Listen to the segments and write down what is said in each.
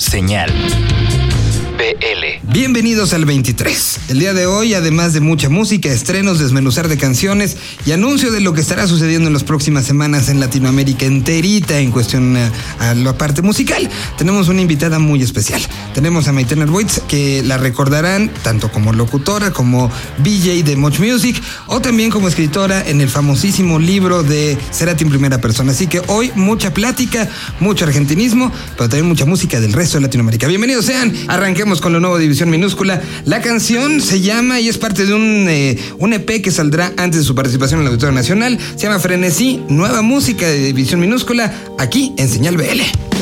Señal. Bienvenidos al 23. El día de hoy, además de mucha música, estrenos, desmenuzar de canciones y anuncio de lo que estará sucediendo en las próximas semanas en Latinoamérica enterita en cuestión a, a la parte musical, tenemos una invitada muy especial. Tenemos a Maitena Boitz, que la recordarán tanto como locutora, como DJ de Much Music, o también como escritora en el famosísimo libro de Cerati en primera persona. Así que hoy mucha plática, mucho argentinismo, pero también mucha música del resto de Latinoamérica. Bienvenidos sean, arranquemos con lo nuevo División Minúscula. La canción se llama y es parte de un, eh, un EP que saldrá antes de su participación en el Auditorio Nacional. Se llama Frenesí, nueva música de División Minúscula, aquí en Señal BL.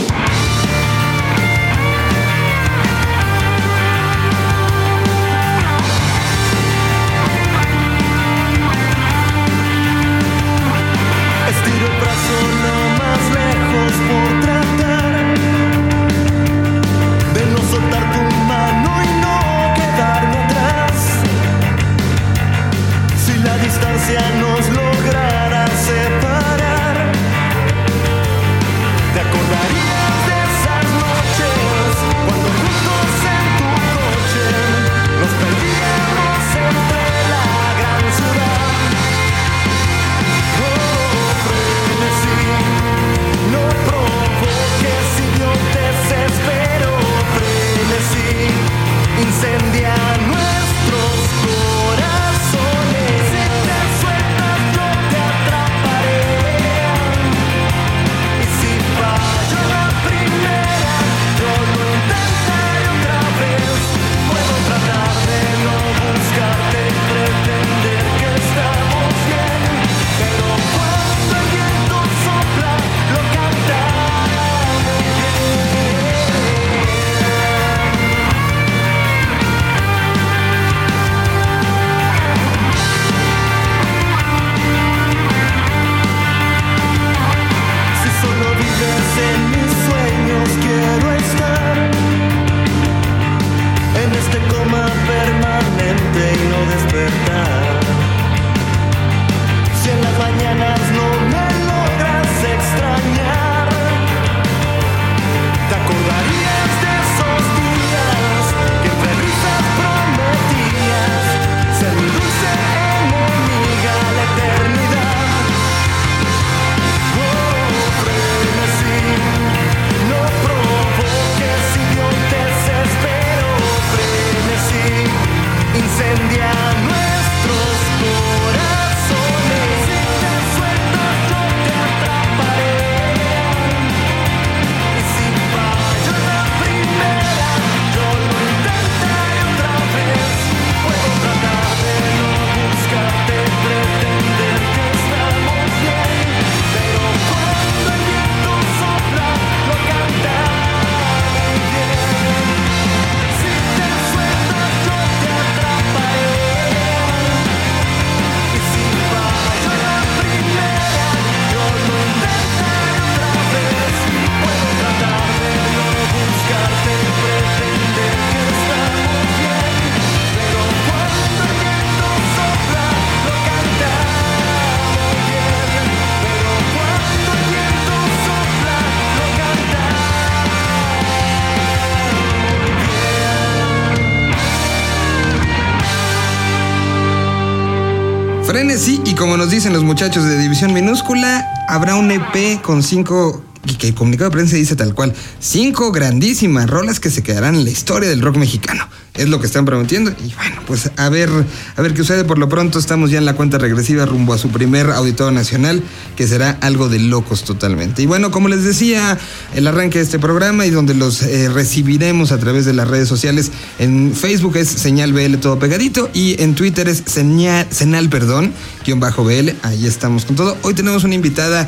Frenesí, y como nos dicen los muchachos de División Minúscula, habrá un EP con cinco, y que el comunicado de prensa dice tal cual, cinco grandísimas rolas que se quedarán en la historia del rock mexicano. Es lo que están prometiendo. Y bueno, pues a ver, a ver qué sucede. Por lo pronto estamos ya en la cuenta regresiva rumbo a su primer auditorio nacional, que será algo de locos totalmente. Y bueno, como les decía, el arranque de este programa y donde los eh, recibiremos a través de las redes sociales. En Facebook es señal BL todo pegadito y en Twitter es señal, senal, perdón, guion bajo BL. Ahí estamos con todo. Hoy tenemos una invitada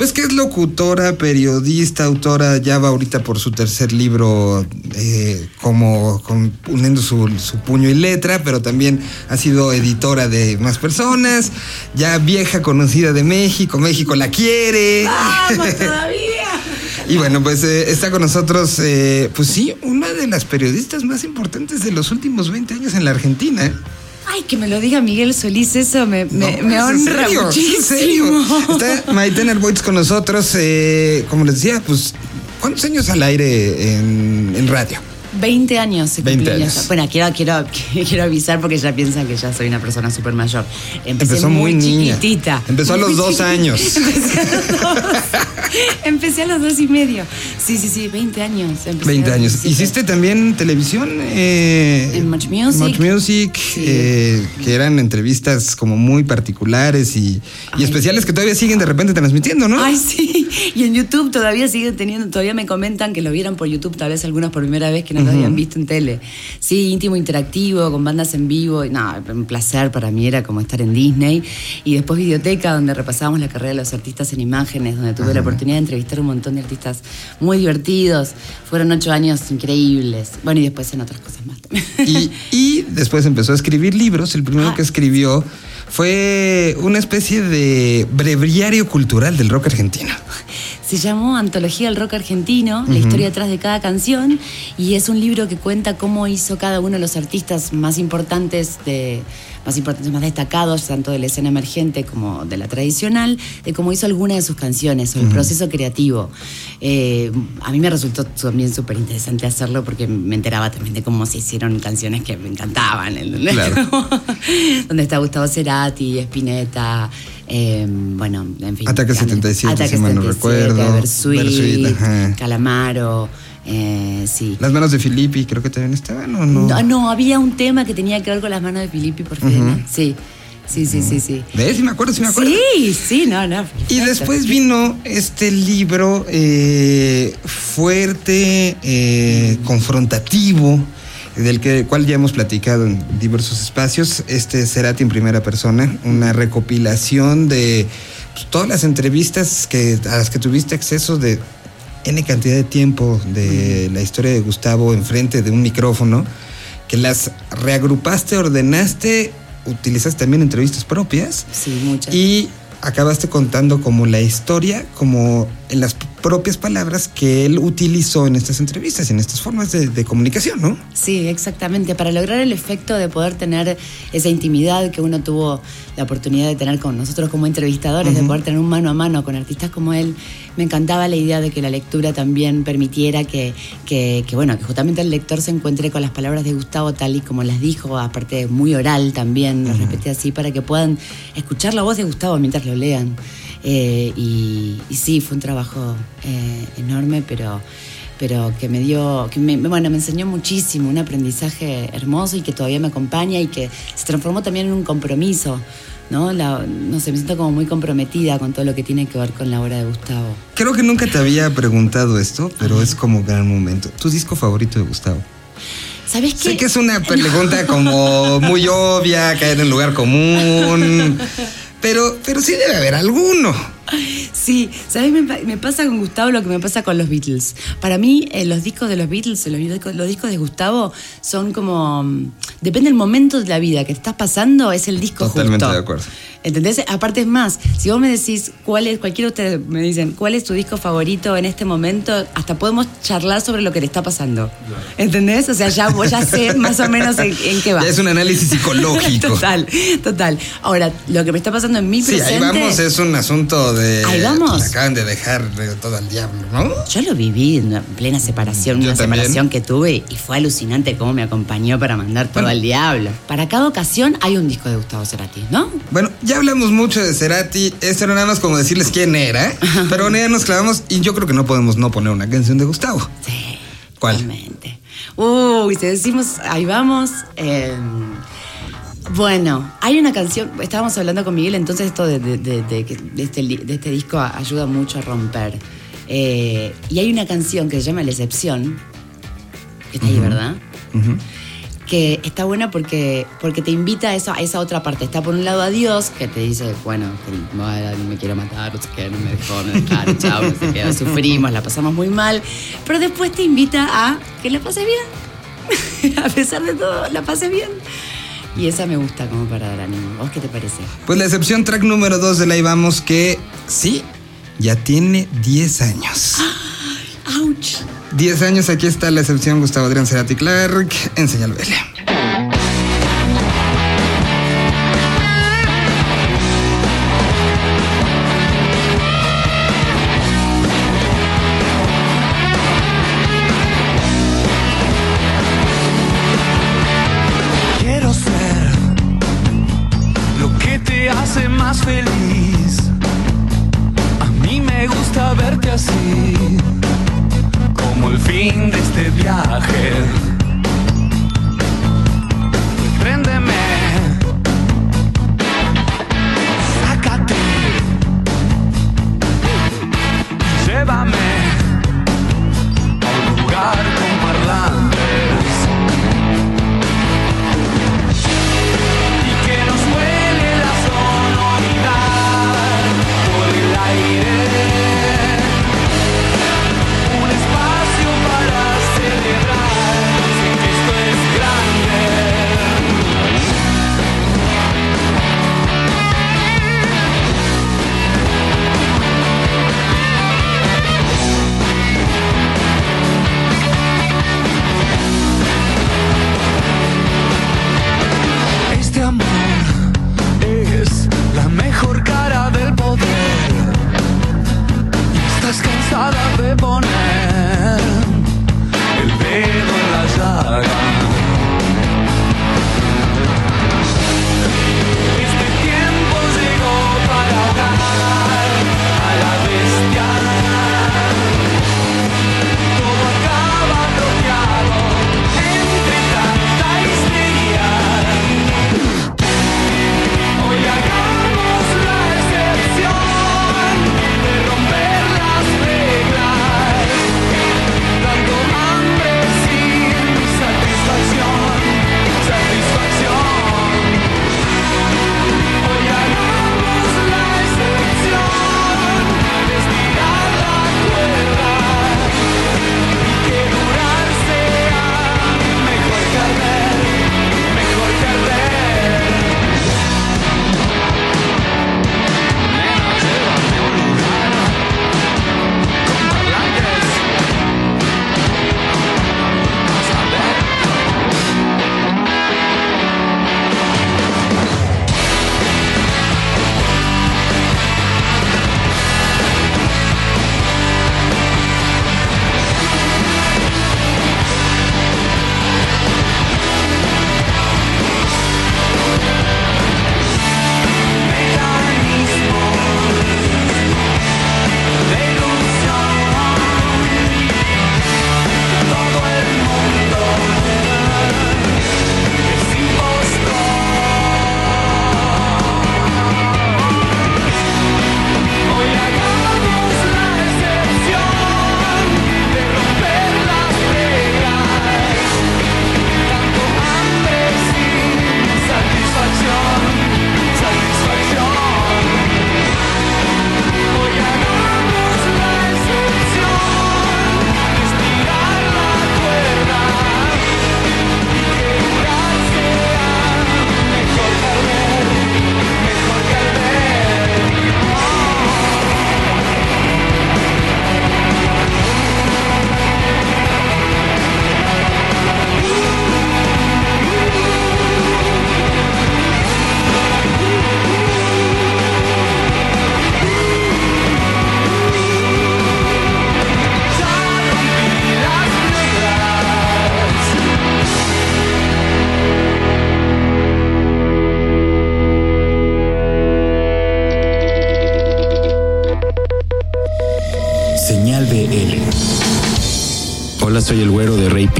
pues que es locutora, periodista, autora, ya va ahorita por su tercer libro eh, como con, uniendo su, su, puño y letra, pero también ha sido editora de más personas, ya vieja conocida de México, México la quiere. ¡Vamos todavía! Y bueno, pues eh, está con nosotros, eh, pues sí, una de las periodistas más importantes de los últimos 20 años en la Argentina. Ay, que me lo diga Miguel Solís, eso me, me, No, me es en honra serio, muchísimo. en serio. Está Maiten Boitz con nosotros, eh, como les decía, pues ¿Cuántos años al aire en, en radio? 20 años. se 20 cumplían años. ya. Bueno, quiero, quiero, quiero avisar porque ya piensan que ya soy una persona súper mayor. Empecé Empezó muy niña. chiquitita. Empezó a los Muy dos chiquitita. años. Empecé a los dos. Empecé a los dos y medio. Sí, sí, sí, 20 años. Empecé 20 a los años. 17. ¿Hiciste también televisión? eh, En Much Music. Much Music, Sí. eh, que eran entrevistas como muy particulares y, y Ay. especiales que todavía siguen de repente transmitiendo, ¿no? Ay, sí. Y en YouTube todavía siguen teniendo, todavía me comentan que lo vieron por YouTube, tal vez algunos por primera vez que no lo habían visto en tele. Sí, íntimo interactivo, con bandas en vivo. y No, un placer para mí era como estar en Disney. Y después Videoteca, donde repasábamos la carrera de los artistas en imágenes, donde tuve la oportunidad de entrevistar un montón de artistas muy divertidos. Fueron ocho años increíbles. Bueno, y después en otras cosas más también. Y, y después empezó a escribir libros. El primero Ah. que escribió fue una especie de breviario cultural del rock argentino. Se llamó Antología del Rock Argentino, la historia detrás de cada canción, y es un libro que cuenta cómo hizo cada uno de los artistas más importantes, de, más importantes, más destacados, tanto de la escena emergente como de la tradicional, de cómo hizo alguna de sus canciones, o el proceso creativo. Eh, a mí me resultó también súper interesante hacerlo porque me enteraba también de cómo se hicieron canciones que me encantaban. ¿entendés? Claro. Donde está Gustavo Cerati, Spinetta, eh, bueno, en fin. Ataque 77, si mal no recuerdo. Bersuit, ajá. Calamaro, eh, sí. Las manos de Filippi creo que también estaban, ¿o no? No, no, había un tema que tenía que ver con las manos de Filippi por Fidena. Sí, sí, sí, sí, sí. ¿Ves? Sí me acuerdo, sí me acuerdo. Sí, sí, no, no. Y después vino este libro eh, fuerte, eh, confrontativo, del que, cual ya hemos platicado en diversos espacios. Este Cerati en primera persona, una recopilación de pues, todas las entrevistas que, a las que tuviste acceso de N cantidad de tiempo de la historia de Gustavo enfrente de un micrófono, que las reagrupaste, ordenaste, utilizaste también entrevistas propias. Sí, muchas. Y acabaste contando como la historia, como en las propias palabras que él utilizó en estas entrevistas y en estas formas de, de comunicación, ¿no? Sí, exactamente. Para lograr el efecto de poder tener esa intimidad que uno tuvo la oportunidad de tener con nosotros como entrevistadores, de poder tener un mano a mano con artistas como él, me encantaba la idea de que la lectura también permitiera que, que, que, bueno, que justamente el lector se encuentre con las palabras de Gustavo tal y como las dijo, aparte muy oral también, lo respeté así, para que puedan escuchar la voz de Gustavo mientras lo lean. Eh, y, y sí, fue un trabajo eh, enorme, pero pero que me dio, que me, bueno, me enseñó muchísimo, un aprendizaje hermoso y que todavía me acompaña y que se transformó también en un compromiso, ¿no? La- no sé, me siento como muy comprometida con todo lo que tiene que ver con la obra de Gustavo. Creo que nunca te había preguntado esto, pero es como gran momento. ¿Tu disco favorito de Gustavo? ¿Sabes qué? Sé que es una pregunta como muy obvia, caer en lugar común, pero, pero sí debe haber alguno. Sí, ¿sabes? Me, pa- me pasa con Gustavo lo que me pasa con los Beatles. Para mí, eh, los discos de los Beatles, los discos, los discos de Gustavo, son como. mm, Depende del momento de la vida que te estás pasando, es el disco Totalmente justo. de acuerdo. ¿Entendés? Aparte es más, si vos me decís cuál es, cualquiera de ustedes me dicen cuál es tu disco favorito en este momento, hasta podemos charlar sobre lo que le está pasando. ¿Entendés? O sea, ya, ya sé más o menos en, en qué va. Ya es un análisis psicológico. total, total. Ahora, lo que me está pasando en mi Sí, presente. ahí vamos, es un asunto de... Ahí vamos. Acaban de dejar de todo al diablo, ¿no? Yo lo viví en plena separación, Yo una también. separación que tuve y fue alucinante cómo me acompañó para mandar todo al diablo. Para cada ocasión hay un disco de Gustavo Cerati, ¿no? Bueno, ya hablamos mucho de Cerati. Esto era nada más como decirles quién era. Pero bueno, ya nos clavamos y yo creo que no podemos no poner una canción de Gustavo. Sí. ¿Cuál? Totalmente. Uy, si decimos, ahí vamos. eh, bueno, hay una canción, estábamos hablando con Miguel, entonces esto de, de- este, este disco ayuda mucho a romper. Eh, y hay una canción que se llama La Excepción, que está ahí, ¿verdad? Que está buena porque, porque te invita a esa, a esa otra parte. Está por un lado a Dios, que te dice, bueno, que no, me quiero matar, no sé qué, no me dejó, no dejaron, chao, no sé qué, sufrimos, la pasamos muy mal. Pero después te invita a que la pase bien. a pesar de todo, la pase bien. Y esa me gusta como para dar ánimo. ¿Vos qué te parece? Pues la excepción track número 2 de la Vamos que sí, ya tiene 10 años. ¡Auch! 10 años, aquí está la excepción Gustavo Adrián Cerati Clark en Señal BL. Con la llaga.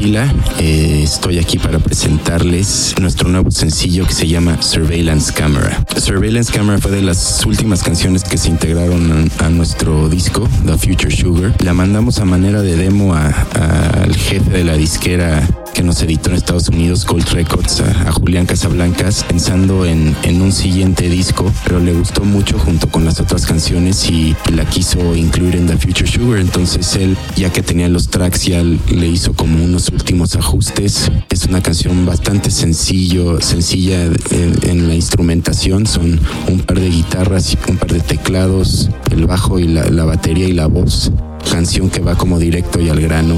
Eh, estoy aquí para presentarles nuestro nuevo sencillo que se llama Surveillance Camera. Surveillance Camera fue de las últimas canciones que se integraron a, a nuestro disco, The Future Sugar. La mandamos a manera de demo al jefe de la disquera que nos editó en Estados Unidos, Gold Records, a, Julián Casablancas, pensando en, un siguiente disco, pero le gustó mucho junto con las otras canciones y la quiso incluir en The Future Sugar. Entonces él, ya que tenía los tracks, ya le hizo como unos últimos ajustes. Es una canción bastante sencillo, sencilla en, la instrumentación. Son un par de guitarras, un par de teclados, el bajo y la batería y la voz canción que va como directo y al grano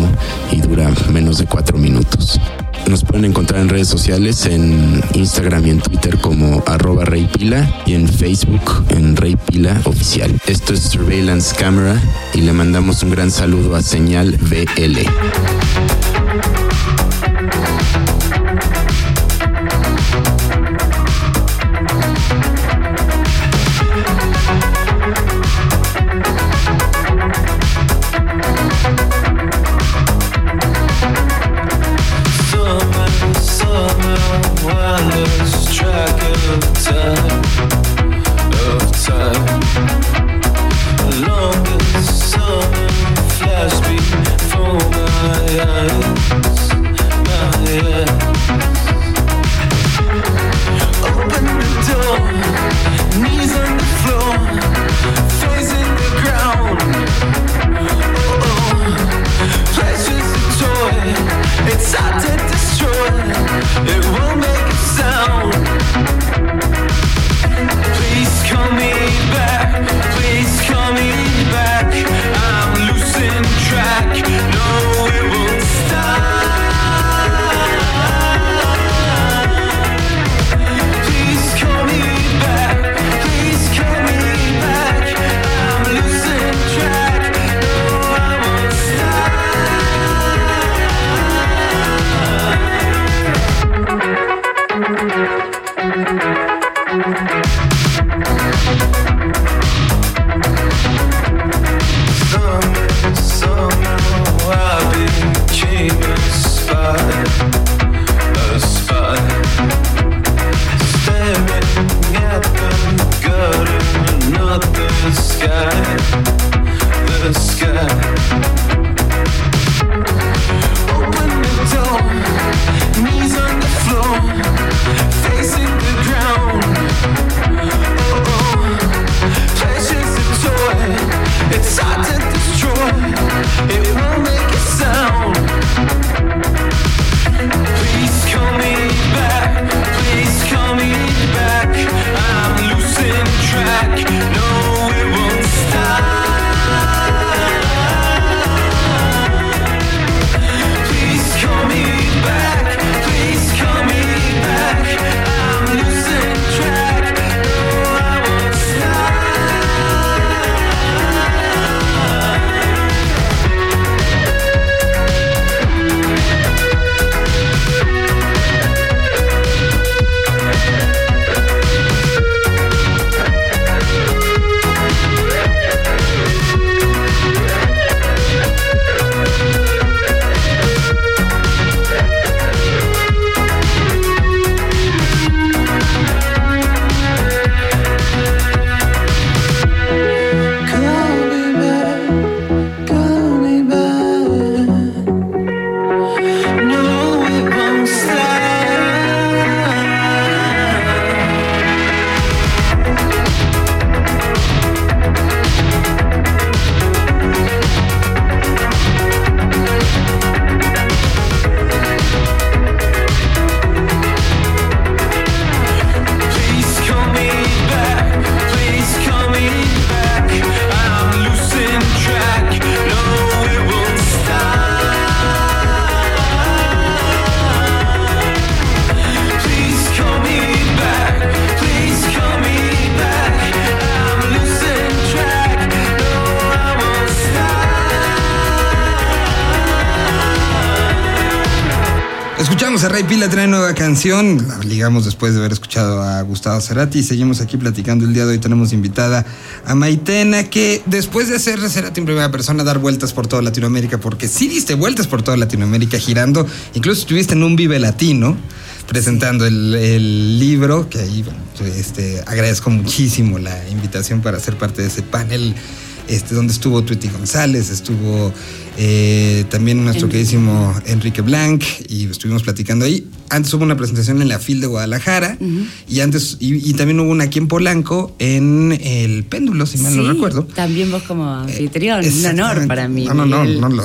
y dura menos de cuatro minutos. Nos pueden encontrar en redes sociales, en Instagram y en Twitter como arroba Rey Pila y en Facebook en Rey Pila Oficial. Esto es Surveillance Camera y le mandamos un gran saludo a Señal BL. Escuchamos a Ray Pila, trae nueva canción. La ligamos después de haber escuchado a Gustavo Cerati. Seguimos aquí platicando el día de hoy. Tenemos invitada a Maitena, que después de hacer Cerati en primera persona, dar vueltas por toda Latinoamérica, porque sí diste vueltas por toda Latinoamérica girando. Incluso estuviste en un Vive Latino presentando el, el libro, que ahí bueno, este, agradezco muchísimo la invitación para ser parte de ese panel. Este, donde estuvo Tweety González, estuvo eh, también nuestro Enrique. queridísimo Enrique Blanc y estuvimos platicando ahí. Antes hubo una presentación en la FIL de Guadalajara y antes y, y también hubo una aquí en Polanco en el Péndulo, si mal no Sí, recuerdo. También vos como anfitrión, un honor para mí. No, no, no, no,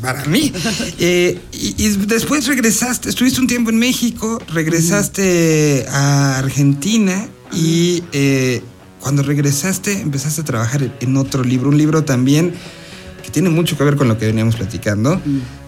para mí. Eh, y, y después regresaste, estuviste un tiempo en México, regresaste a Argentina y eh, cuando regresaste empezaste a trabajar en otro libro, un libro también que tiene mucho que ver con lo que veníamos platicando,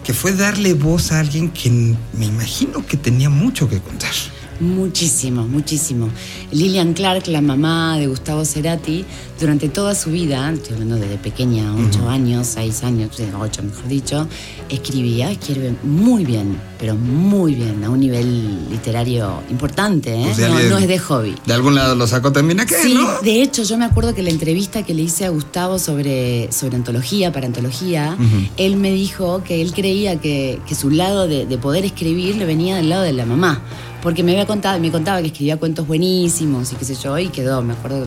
que fue darle voz a alguien que me imagino que tenía mucho que contar. Muchísimo, muchísimo. Lilian Clark, la mamá de Gustavo Cerati, durante toda su vida, estoy hablando desde pequeña, ocho años, seis años, eh, ocho mejor dicho, escribía, escribe muy bien, pero muy bien, a un nivel literario importante, ¿eh? Pues no, es de hobby. De algún lado lo sacó también aquel, Sí, ¿no? de hecho, yo me acuerdo que la entrevista que le hice a Gustavo sobre, sobre antología, para antología, él me dijo que él creía que, que su lado de, de poder escribir le venía del lado de la mamá. Porque me había contado, me contaba que escribía cuentos buenísimos y qué sé yo, y quedó, me acuerdo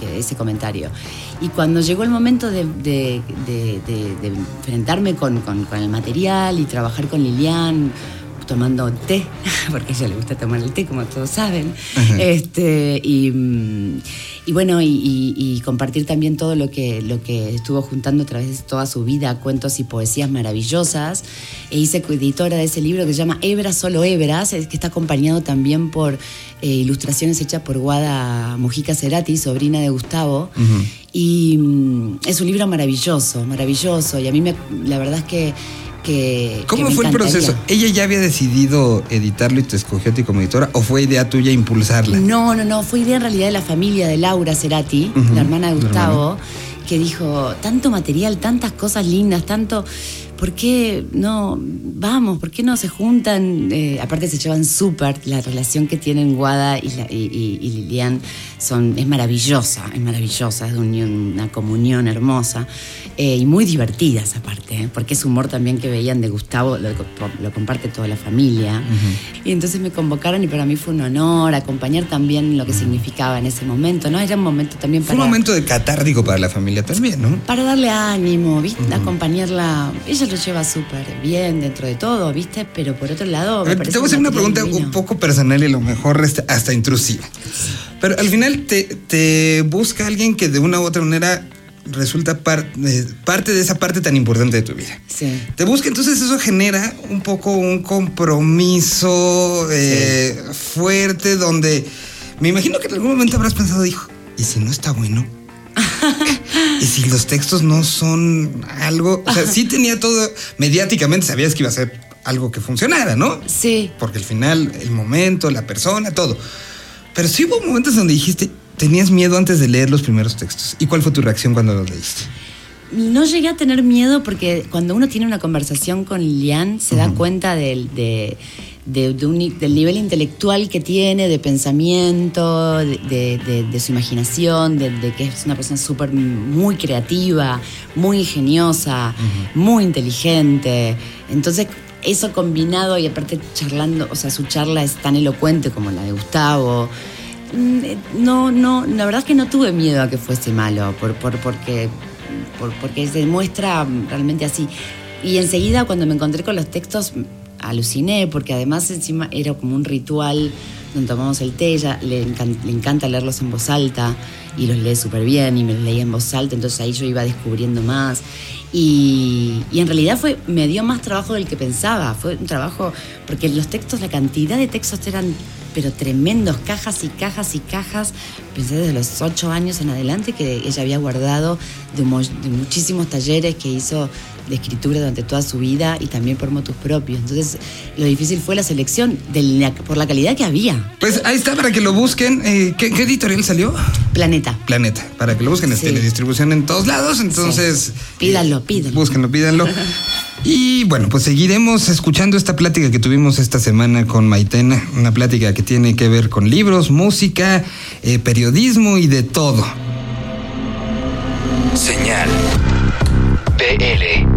que ese comentario. Y cuando llegó el momento de, de- de- de- de enfrentarme con, con- con el material y trabajar con Lilian, tomando té, porque a ella le gusta tomar el té, como todos saben. Este, y, mm, y bueno, y, y- y compartir también todo lo que, lo que estuvo juntando a través de toda su vida, cuentos y poesías maravillosas. E hice coeditora de ese libro que se llama Hebras, solo Hebras, que está acompañado también por eh, ilustraciones hechas por Guada Mujica Cerati, sobrina de Gustavo. Y mm, es un libro maravilloso, maravilloso. Y a mí me, la verdad es que... que ¿Cómo que fue el proceso? ¿Ella ya había decidido editarlo y te escogió a ti como editora o fue idea tuya impulsarla? No, no, no, fue idea en realidad de la familia de Laura Cerati, la hermana de Gustavo, que dijo, tanto material, tantas cosas lindas, tanto, ¿por qué no, vamos, por qué no se juntan? Eh, aparte se llevan súper, la relación que tienen Guada y, la- y- y- y Lilian son, es maravillosa, es maravillosa, es una comunión hermosa eh, y muy divertidas aparte, ¿eh? porque es humor también que veían de Gustavo, lo, lo comparte toda la familia. Y entonces me convocaron y para mí fue un honor acompañar también lo que significaba en ese momento, ¿no? Era un momento también Fue para... un momento de catártico para la familia también, ¿no? Para darle ánimo, ¿viste? Acompañarla. Ella lo lleva súper bien dentro de todo, ¿viste? Pero por otro lado. Me parece te voy a hacer una pregunta divino. un poco personal y a lo mejor este, hasta intrusiva. Pero al final te, te busca alguien que de una u otra manera resulta par- eh, parte de esa parte tan importante de tu vida. Sí. Te busca, entonces eso genera un poco un compromiso eh, fuerte donde me imagino que en algún momento habrás pensado, dijo, ¿y si no está bueno? ¿Y si los textos no son algo? O sea, sí tenía todo, mediáticamente sabías que iba a ser algo que funcionara, ¿no? Sí. Porque al final, el momento, la persona, todo. Pero sí hubo momentos donde dijiste, tenías miedo antes de leer los primeros textos. ¿Y cuál fue tu reacción cuando los leíste? No llegué a tener miedo porque cuando uno tiene una conversación con Lilian se da cuenta del, de- de- de un ni- del nivel intelectual que tiene, de pensamiento, de, de- de- de su imaginación, de, de que es una persona súper muy creativa, muy ingeniosa, muy inteligente. Entonces, eso combinado y aparte charlando, o sea, su charla es tan elocuente como la de Gustavo. Mm, eh, No, no, la verdad es que no tuve miedo a que fuese malo, por, por- porque, por- porque se muestra realmente así. Y enseguida cuando me encontré con los textos aluciné, porque además encima era como un ritual donde tomamos el té, ella le, encan- le encanta leerlos en voz alta y los lee súper bien y me los leía en voz alta, entonces ahí yo iba descubriendo más. Y, y en realidad fue, me dio más trabajo del que pensaba, fue un trabajo, porque los textos, la cantidad de textos eran pero tremendos, cajas y cajas y cajas. Pensé desde los ocho años en adelante que ella había guardado de, de muchísimos talleres que hizo de escritura durante toda su vida y también por motus propios. Entonces, lo difícil fue la selección de la- por la calidad que había. Pues ahí está para que lo busquen. Eh, ¿qué, qué editorial salió? Planeta. Planeta. Para que lo busquen. Es Sí. teledistribución en todos lados. Entonces. Sí. Pídanlo, pídanlo. Búsquenlo, pídanlo. Y bueno, pues seguiremos escuchando esta plática que tuvimos esta semana con Maitena, una plática que tiene que ver con libros, música, eh, periodismo y de todo. Señal. BL.